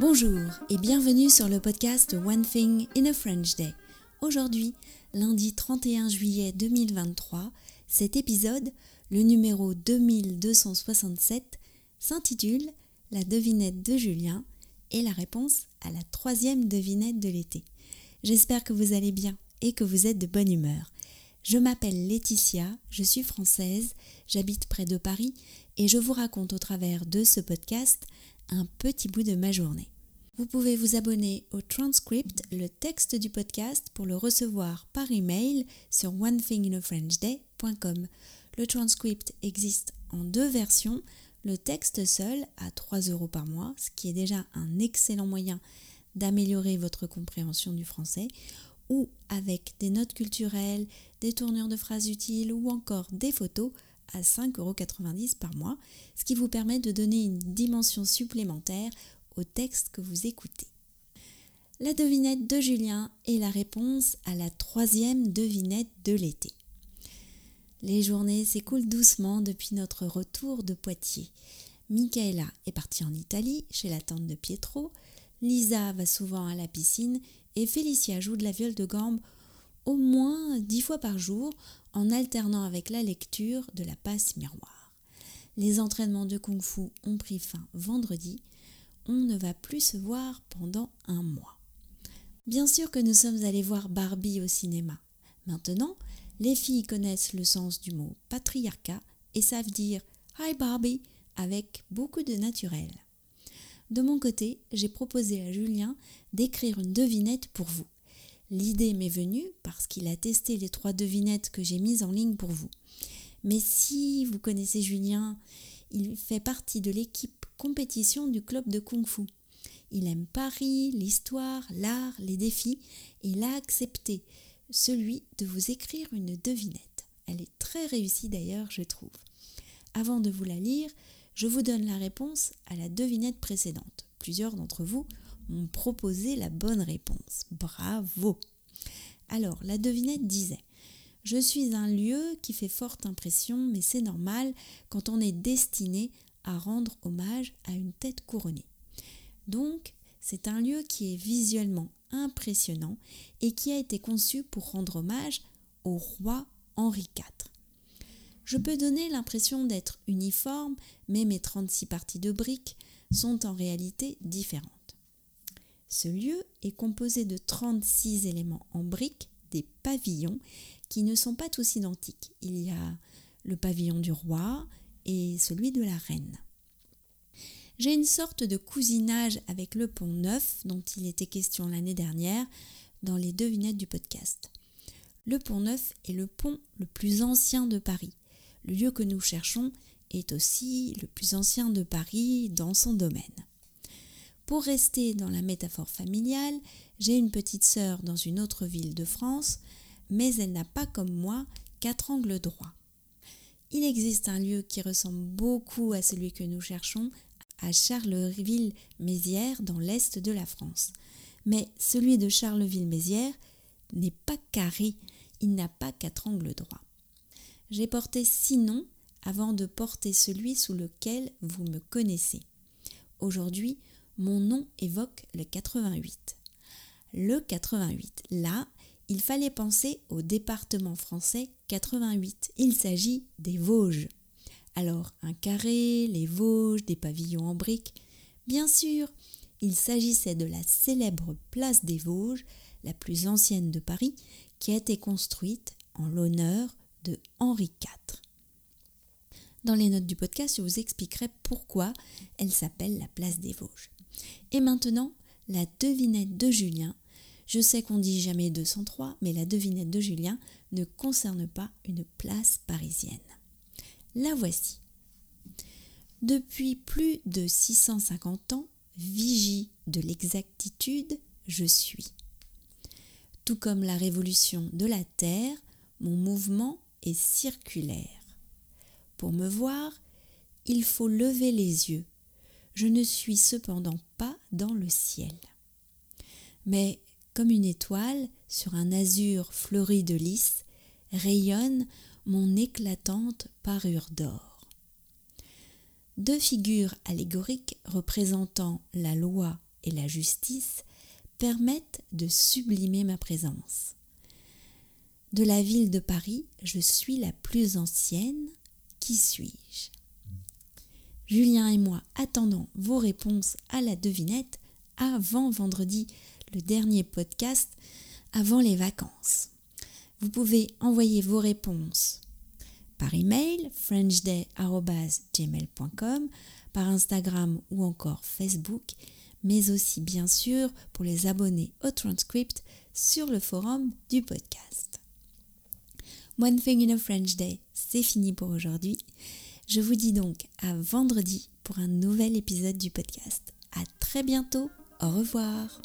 Bonjour et bienvenue sur le podcast One Thing in a French Day. Aujourd'hui, lundi 31 juillet 2023, cet épisode, le numéro 2267, s'intitule La devinette de Julien et la réponse à la troisième devinette de l'été. J'espère que vous allez bien et que vous êtes de bonne humeur. Je m'appelle Laetitia, je suis française, j'habite près de Paris et je vous raconte au travers de ce podcast un petit bout de ma journée. Vous pouvez vous abonner au transcript, le texte du podcast, pour le recevoir par email sur onethinginafrenchday.com. Le transcript existe en deux versions, le texte seul à 3 euros par mois, ce qui est déjà un excellent moyen d'améliorer votre compréhension du français, ou avec des notes culturelles, des tournures de phrases utiles ou encore des photos à 5,90 euros par mois, ce qui vous permet de donner une dimension supplémentaire au texte que vous écoutez. La devinette de Julien est la réponse à la troisième devinette de l'été. Les journées s'écoulent doucement depuis notre retour de Poitiers. Michaela est partie en Italie chez la tante de Pietro, Lisa va souvent à la piscine et Félicia joue de la viole de gambe au moins dix fois par jour en alternant avec la lecture de la passe miroir. Les entraînements de kung fu ont pris fin vendredi. On ne va plus se voir pendant un mois. Bien sûr que nous sommes allés voir Barbie au cinéma. Maintenant, les filles connaissent le sens du mot patriarcat et savent dire Hi Barbie avec beaucoup de naturel. De mon côté, j'ai proposé à Julien d'écrire une devinette pour vous. L'idée m'est venue parce qu'il a testé les trois devinettes que j'ai mises en ligne pour vous. Mais si vous connaissez Julien, il fait partie de l'équipe compétition du club de Kung Fu. Il aime Paris, l'histoire, l'art, les défis, et il a accepté celui de vous écrire une devinette. Elle est très réussie d'ailleurs, je trouve. Avant de vous la lire, je vous donne la réponse à la devinette précédente. Plusieurs d'entre vous ont proposé la bonne réponse. Bravo Alors, la devinette disait Je suis un lieu qui fait forte impression, mais c'est normal quand on est destiné à rendre hommage à une tête couronnée. Donc, c'est un lieu qui est visuellement impressionnant et qui a été conçu pour rendre hommage au roi Henri IV. Je peux donner l'impression d'être uniforme, mais mes 36 parties de briques sont en réalité différentes. Ce lieu est composé de 36 éléments en briques, des pavillons, qui ne sont pas tous identiques. Il y a le pavillon du roi et celui de la reine. J'ai une sorte de cousinage avec le pont neuf dont il était question l'année dernière dans les devinettes du podcast. Le pont neuf est le pont le plus ancien de Paris. Le lieu que nous cherchons est aussi le plus ancien de Paris dans son domaine. Pour rester dans la métaphore familiale, j'ai une petite sœur dans une autre ville de France, mais elle n'a pas comme moi quatre angles droits. Il existe un lieu qui ressemble beaucoup à celui que nous cherchons à Charleville-Mézières dans l'est de la France. Mais celui de Charleville-Mézières n'est pas carré, il n'a pas quatre angles droits. J'ai porté six noms avant de porter celui sous lequel vous me connaissez. Aujourd'hui, mon nom évoque le 88. Le 88, là, il fallait penser au département français 88. Il s'agit des Vosges. Alors, un carré, les Vosges, des pavillons en briques. Bien sûr, il s'agissait de la célèbre place des Vosges, la plus ancienne de Paris, qui a été construite en l'honneur de Henri IV. Dans les notes du podcast, je vous expliquerai pourquoi elle s'appelle la place des Vosges. Et maintenant, la devinette de Julien. Je sais qu'on dit jamais 203, mais la devinette de Julien ne concerne pas une place parisienne. La voici. Depuis plus de 650 ans, vigie de l'exactitude, je suis. Tout comme la révolution de la Terre, mon mouvement est circulaire. Pour me voir, il faut lever les yeux je ne suis cependant pas dans le ciel. Mais comme une étoile sur un azur fleuri de lys, rayonne mon éclatante parure d'or. Deux figures allégoriques représentant la loi et la justice permettent de sublimer ma présence. De la ville de Paris, je suis la plus ancienne. Qui suis-je? Julien et moi attendons vos réponses à la devinette avant vendredi, le dernier podcast avant les vacances. Vous pouvez envoyer vos réponses par email frenchday.gmail.com, par Instagram ou encore Facebook, mais aussi bien sûr pour les abonnés au transcript sur le forum du podcast. One Thing in a French Day, c'est fini pour aujourd'hui. Je vous dis donc à vendredi pour un nouvel épisode du podcast. À très bientôt. Au revoir.